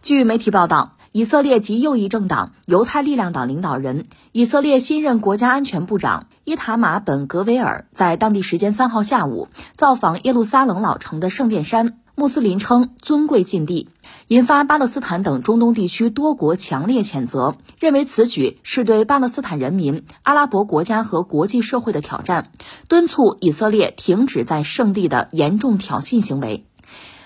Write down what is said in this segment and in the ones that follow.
据媒体报道，以色列极右翼政党犹太力量党领导人、以色列新任国家安全部长伊塔马·本·格维尔在当地时间三号下午造访耶路撒冷老城的圣殿山，穆斯林称尊贵禁地，引发巴勒斯坦等中东地区多国强烈谴责，认为此举是对巴勒斯坦人民、阿拉伯国家和国际社会的挑战，敦促以色列停止在圣地的严重挑衅行为。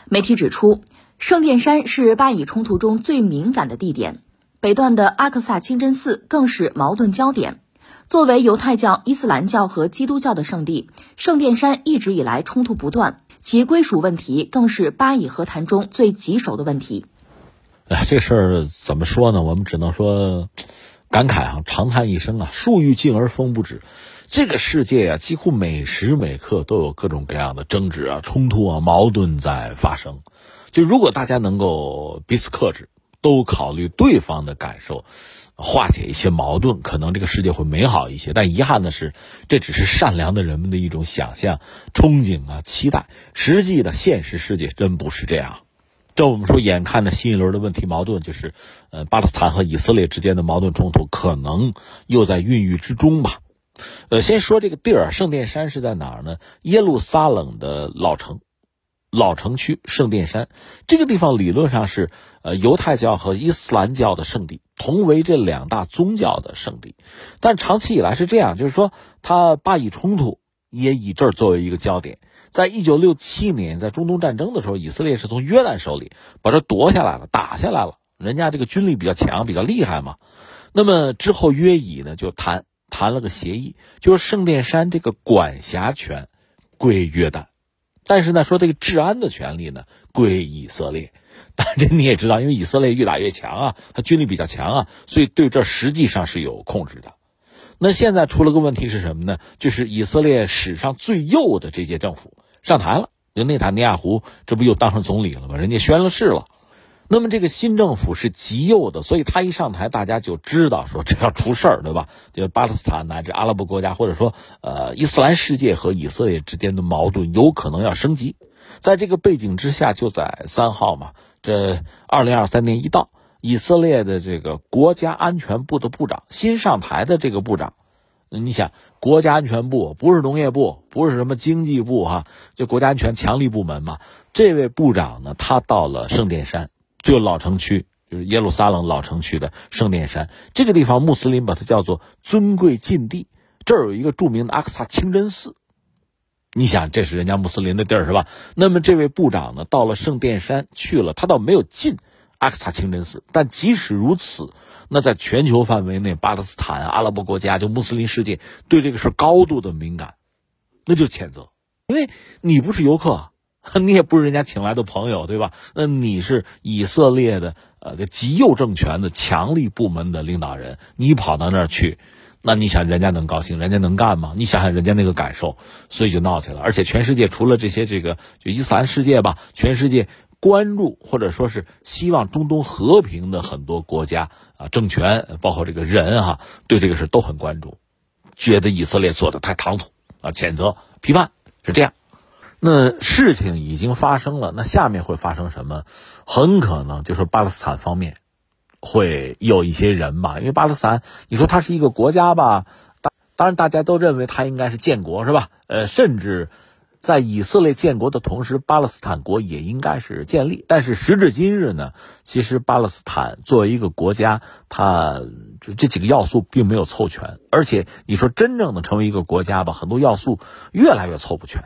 媒体指出。圣殿山是巴以冲突中最敏感的地点，北段的阿克萨清真寺更是矛盾焦点。作为犹太教、伊斯兰教和基督教的圣地，圣殿山一直以来冲突不断，其归属问题更是巴以和谈中最棘手的问题。哎，这事儿怎么说呢？我们只能说感慨啊，长叹一声啊，树欲静而风不止。这个世界啊，几乎每时每刻都有各种各样的争执啊、冲突啊、矛盾在发生。就如果大家能够彼此克制，都考虑对方的感受，化解一些矛盾，可能这个世界会美好一些。但遗憾的是，这只是善良的人们的一种想象、憧憬啊、期待。实际的现实世界真不是这样。这我们说，眼看着新一轮的问题矛盾，就是呃，巴勒斯坦和以色列之间的矛盾冲突，可能又在孕育之中吧。呃，先说这个地儿，圣殿山是在哪儿呢？耶路撒冷的老城。老城区圣殿山这个地方理论上是呃犹太教和伊斯兰教的圣地，同为这两大宗教的圣地。但长期以来是这样，就是说他巴以冲突也以这儿作为一个焦点。在一九六七年，在中东战争的时候，以色列是从约旦手里把这夺下来了，打下来了。人家这个军力比较强，比较厉害嘛。那么之后约以呢就谈谈了个协议，就是圣殿山这个管辖权归约旦。但是呢，说这个治安的权利呢归以色列，但这你也知道，因为以色列越打越强啊，他军力比较强啊，所以对这实际上是有控制的。那现在出了个问题是什么呢？就是以色列史上最右的这届政府上台了，就内塔尼亚胡，这不又当上总理了吗？人家宣了誓了。那么这个新政府是极右的，所以他一上台，大家就知道说这要出事儿，对吧？就巴勒斯坦乃至阿拉伯国家，或者说呃伊斯兰世界和以色列之间的矛盾有可能要升级。在这个背景之下，就在三号嘛，这二零二三年一到，以色列的这个国家安全部的部长新上台的这个部长，你想国家安全部不是农业部，不是什么经济部哈，就国家安全强力部门嘛。这位部长呢，他到了圣殿山。就老城区，就是耶路撒冷老城区的圣殿山这个地方，穆斯林把它叫做尊贵禁地。这儿有一个著名的阿克萨清真寺，你想这是人家穆斯林的地儿是吧？那么这位部长呢，到了圣殿山去了，他倒没有进阿克萨清真寺，但即使如此，那在全球范围内，巴勒斯坦、阿拉伯国家就穆斯林世界对这个事高度的敏感，那就谴责，因为你不是游客。你也不是人家请来的朋友，对吧？那你是以色列的呃极右政权的强力部门的领导人，你跑到那儿去，那你想人家能高兴？人家能干吗？你想想人家那个感受，所以就闹起来了。而且全世界除了这些这个就伊斯兰世界吧，全世界关注或者说是希望中东和平的很多国家啊政权，包括这个人哈，对这个事都很关注，觉得以色列做的太唐突啊，谴责批判是这样。那事情已经发生了，那下面会发生什么？很可能就是巴勒斯坦方面会有一些人吧，因为巴勒斯坦，你说它是一个国家吧，当当然大家都认为它应该是建国，是吧？呃，甚至在以色列建国的同时，巴勒斯坦国也应该是建立。但是时至今日呢，其实巴勒斯坦作为一个国家，它这几个要素并没有凑全，而且你说真正的成为一个国家吧，很多要素越来越凑不全。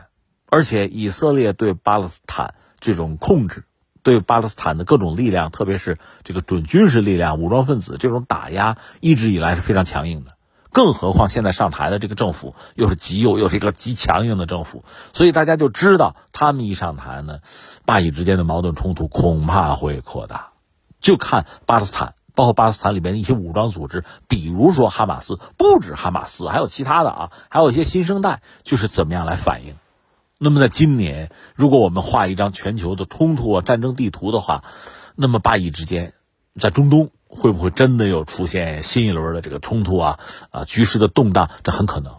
而且以色列对巴勒斯坦这种控制，对巴勒斯坦的各种力量，特别是这个准军事力量、武装分子这种打压，一直以来是非常强硬的。更何况现在上台的这个政府又是极右，又是一个极强硬的政府，所以大家就知道，他们一上台呢，巴以之间的矛盾冲突恐怕会扩大。就看巴勒斯坦，包括巴勒斯坦里边的一些武装组织，比如说哈马斯，不止哈马斯，还有其他的啊，还有一些新生代，就是怎么样来反应。那么在今年，如果我们画一张全球的冲突啊战争地图的话，那么巴以之间，在中东会不会真的有出现新一轮的这个冲突啊？啊，局势的动荡，这很可能。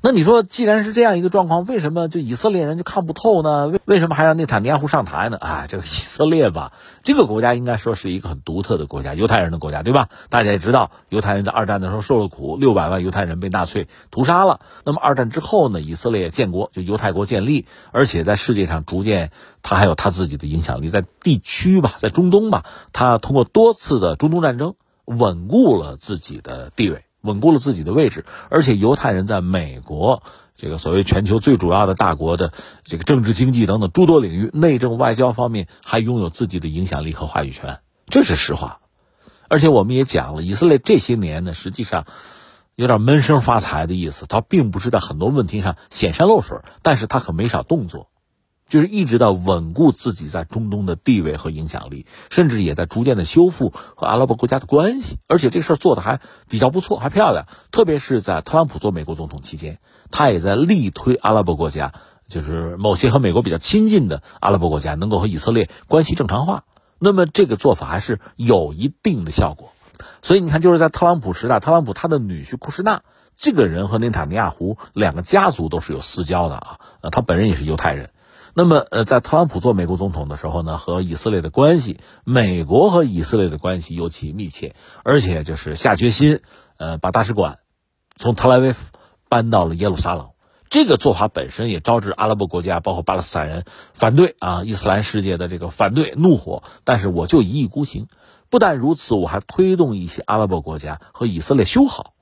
那你说，既然是这样一个状况，为什么就以色列人就看不透呢？为为什么还让内塔尼亚胡上台呢？哎，这个以色列吧，这个国家应该说是一个很独特的国家，犹太人的国家，对吧？大家也知道，犹太人在二战的时候受了苦，六百万犹太人被纳粹屠杀了。那么二战之后呢，以色列建国，就犹太国建立，而且在世界上逐渐，他还有他自己的影响力，在地区吧，在中东吧，他通过多次的中东战争，稳固了自己的地位。稳固了自己的位置，而且犹太人在美国这个所谓全球最主要的大国的这个政治、经济等等诸多领域，内政、外交方面还拥有自己的影响力和话语权，这是实话。而且我们也讲了，以色列这些年呢，实际上有点闷声发财的意思，他并不是在很多问题上显山露水，但是他可没少动作。就是一直到稳固自己在中东的地位和影响力，甚至也在逐渐的修复和阿拉伯国家的关系，而且这事儿做的还比较不错，还漂亮。特别是在特朗普做美国总统期间，他也在力推阿拉伯国家，就是某些和美国比较亲近的阿拉伯国家能够和以色列关系正常化。那么这个做法还是有一定的效果。所以你看，就是在特朗普时代，特朗普他的女婿库什纳这个人和内塔尼亚胡两个家族都是有私交的啊，呃，他本人也是犹太人。那么，呃，在特朗普做美国总统的时候呢，和以色列的关系，美国和以色列的关系尤其密切，而且就是下决心，呃，把大使馆从特拉维夫搬到了耶路撒冷。这个做法本身也招致阿拉伯国家，包括巴勒斯坦人反对啊，伊斯兰世界的这个反对怒火。但是我就一意孤行，不但如此，我还推动一些阿拉伯国家和以色列修好。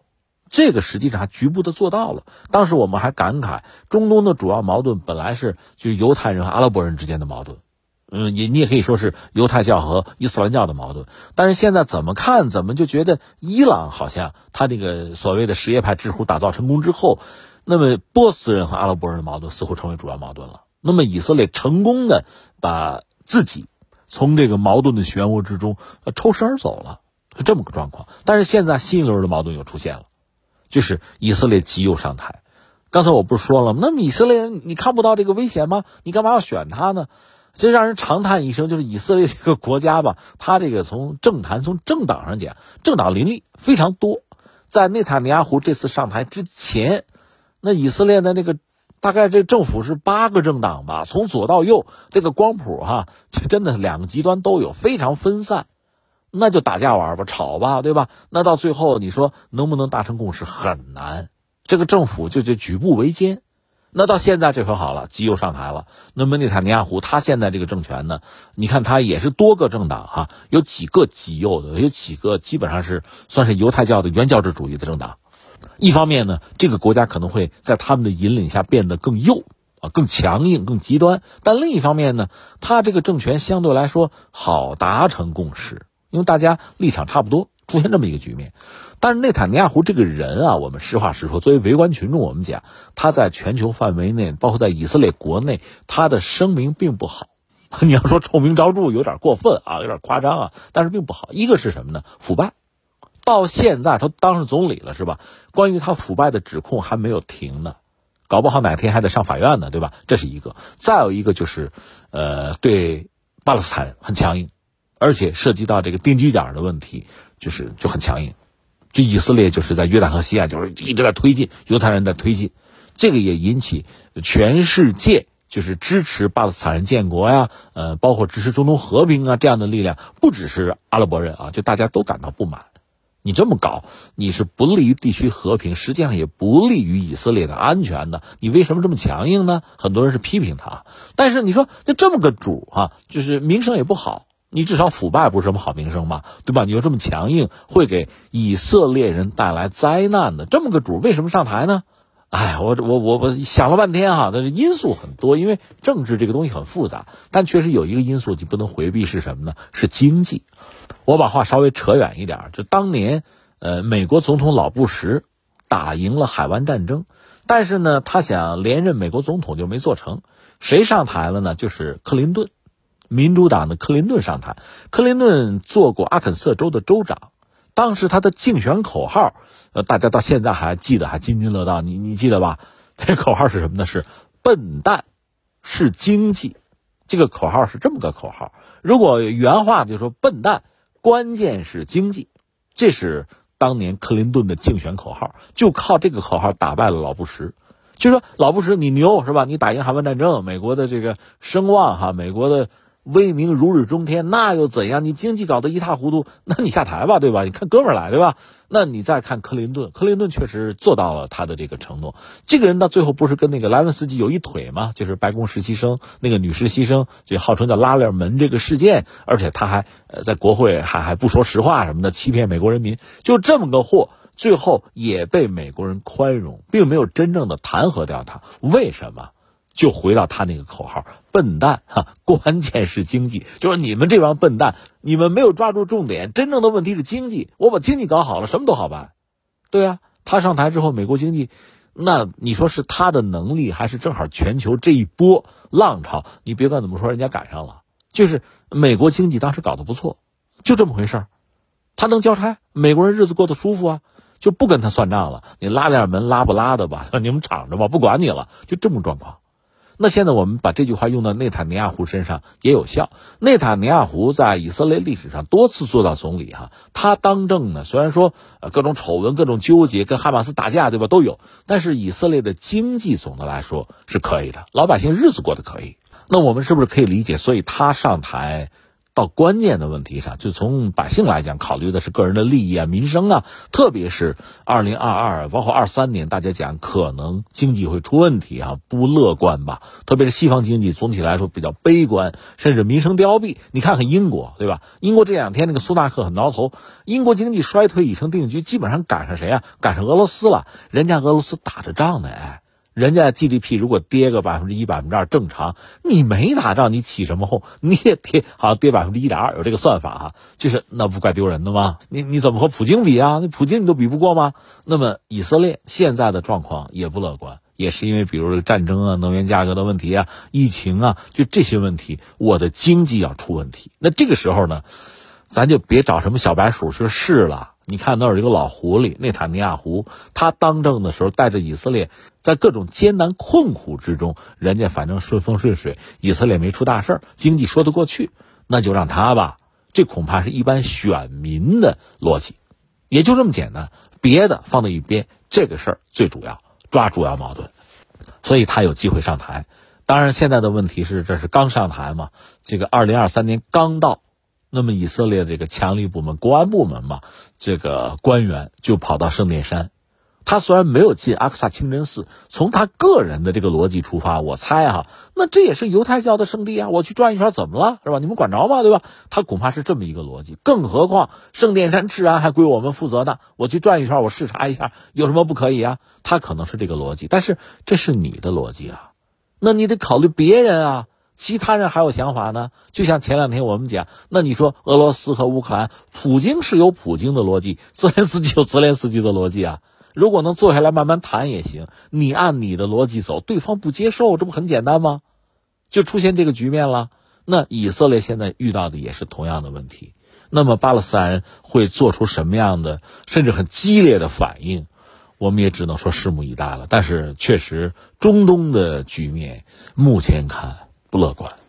这个实际上局部的做到了。当时我们还感慨，中东的主要矛盾本来是就是犹太人和阿拉伯人之间的矛盾，嗯，你你也可以说是犹太教和伊斯兰教的矛盾。但是现在怎么看，怎么就觉得伊朗好像他这个所谓的什叶派之乎打造成功之后，那么波斯人和阿拉伯人的矛盾似乎成为主要矛盾了。那么以色列成功的把自己从这个矛盾的漩涡之中抽身而走了，是这么个状况。但是现在新一轮的矛盾又出现了。就是以色列极右上台，刚才我不是说了吗？那以色列人你看不到这个危险吗？你干嘛要选他呢？这让人长叹一声。就是以色列这个国家吧，他这个从政坛、从政党上讲，政党林立非常多。在内塔尼亚胡这次上台之前，那以色列的那个大概这政府是八个政党吧，从左到右，这个光谱哈，这真的两个极端都有，非常分散。那就打架玩吧，吵吧，对吧？那到最后，你说能不能达成共识很难。这个政府就就举步维艰。那到现在这回好了，极右上台了。那么内塔尼亚胡他现在这个政权呢？你看他也是多个政党哈，有几个极右的，有几个基本上是算是犹太教的原教旨主义的政党。一方面呢，这个国家可能会在他们的引领下变得更右啊，更强硬、更极端。但另一方面呢，他这个政权相对来说好达成共识。因为大家立场差不多，出现这么一个局面。但是内塔尼亚胡这个人啊，我们实话实说，作为围观群众，我们讲他在全球范围内，包括在以色列国内，他的声名并不好。你要说臭名昭著，有点过分啊，有点夸张啊，但是并不好。一个是什么呢？腐败，到现在他当上总理了，是吧？关于他腐败的指控还没有停呢，搞不好哪天还得上法院呢，对吧？这是一个。再有一个就是，呃，对巴勒斯坦很强硬。而且涉及到这个定居点的问题，就是就很强硬。就以色列就是在约旦河西岸，就是一直在推进，犹太人在推进，这个也引起全世界就是支持巴勒斯坦人建国呀，呃，包括支持中东和平啊这样的力量，不只是阿拉伯人啊，就大家都感到不满。你这么搞，你是不利于地区和平，实际上也不利于以色列的安全的。你为什么这么强硬呢？很多人是批评他，但是你说那这么个主啊，就是名声也不好。你至少腐败不是什么好名声吧，对吧？你又这么强硬，会给以色列人带来灾难的。这么个主为什么上台呢？哎，我我我我想了半天哈，但是因素很多，因为政治这个东西很复杂。但确实有一个因素你不能回避是什么呢？是经济。我把话稍微扯远一点，就当年，呃，美国总统老布什打赢了海湾战争，但是呢，他想连任美国总统就没做成。谁上台了呢？就是克林顿。民主党的克林顿上台，克林顿做过阿肯色州的州长，当时他的竞选口号，呃，大家到现在还记得，还津津乐道。你你记得吧？那 口号是什么呢？是“笨蛋是经济”，这个口号是这么个口号。如果原话就说“笨蛋，关键是经济”，这是当年克林顿的竞选口号，就靠这个口号打败了老布什。就说老布什你牛是吧？你打赢海湾战争，美国的这个声望哈，美国的。威名如日中天，那又怎样？你经济搞得一塌糊涂，那你下台吧，对吧？你看哥们儿来，对吧？那你再看克林顿，克林顿确实做到了他的这个承诺。这个人到最后不是跟那个莱文斯基有一腿吗？就是白宫实习生那个女实习生，就号称叫拉链门这个事件，而且他还呃在国会还还不说实话什么的，欺骗美国人民，就这么个货，最后也被美国人宽容，并没有真正的弹劾掉他。为什么？就回到他那个口号，笨蛋哈！关键是经济，就是你们这帮笨蛋，你们没有抓住重点。真正的问题是经济，我把经济搞好了，什么都好办。对啊，他上台之后，美国经济，那你说是他的能力，还是正好全球这一波浪潮？你别管怎么说，人家赶上了，就是美国经济当时搞得不错，就这么回事儿。他能交差，美国人日子过得舒服啊，就不跟他算账了。你拉点门拉不拉的吧，你们敞着吧，不管你了，就这么状况。那现在我们把这句话用到内塔尼亚胡身上也有效。内塔尼亚胡在以色列历史上多次做到总理，哈，他当政呢，虽然说呃各种丑闻、各种纠结，跟哈马斯打架，对吧，都有，但是以色列的经济总的来说是可以的，老百姓日子过得可以。那我们是不是可以理解，所以他上台？到关键的问题上，就从百姓来讲，考虑的是个人的利益啊、民生啊，特别是二零二二，包括二三年，大家讲可能经济会出问题啊，不乐观吧？特别是西方经济总体来说比较悲观，甚至民生凋敝。你看看英国，对吧？英国这两天那个苏纳克很挠头，英国经济衰退已成定局，基本上赶上谁啊？赶上俄罗斯了，人家俄罗斯打着仗呢，哎。人家 GDP 如果跌个百分之一、百分之二正常，你没打仗，你起什么哄？你也跌，好像跌百分之一点二，有这个算法啊，就是那不怪丢人的吗？你你怎么和普京比啊？那普京你都比不过吗？那么以色列现在的状况也不乐观，也是因为比如这个战争啊、能源价格的问题啊、疫情啊，就这些问题，我的经济要出问题。那这个时候呢，咱就别找什么小白鼠去试了。你看那儿有一个老狐狸内塔尼亚胡，他当政的时候带着以色列在各种艰难困苦之中，人家反正顺风顺水，以色列没出大事儿，经济说得过去，那就让他吧。这恐怕是一般选民的逻辑，也就这么简单，别的放在一边，这个事儿最主要，抓主要矛盾，所以他有机会上台。当然，现在的问题是这是刚上台嘛，这个二零二三年刚到。那么以色列这个强力部门、国安部门嘛，这个官员就跑到圣殿山。他虽然没有进阿克萨清真寺，从他个人的这个逻辑出发，我猜哈，那这也是犹太教的圣地啊，我去转一圈怎么了，是吧？你们管着吗？对吧？他恐怕是这么一个逻辑。更何况圣殿山治安还归我们负责呢，我去转一圈，我视察一下，有什么不可以啊？他可能是这个逻辑，但是这是你的逻辑啊，那你得考虑别人啊。其他人还有想法呢，就像前两天我们讲，那你说俄罗斯和乌克兰，普京是有普京的逻辑，泽连斯基有泽连斯基的逻辑啊。如果能坐下来慢慢谈也行，你按你的逻辑走，对方不接受，这不很简单吗？就出现这个局面了。那以色列现在遇到的也是同样的问题。那么巴勒斯坦人会做出什么样的，甚至很激烈的反应？我们也只能说拭目以待了。但是确实，中东的局面目前看。不乐观。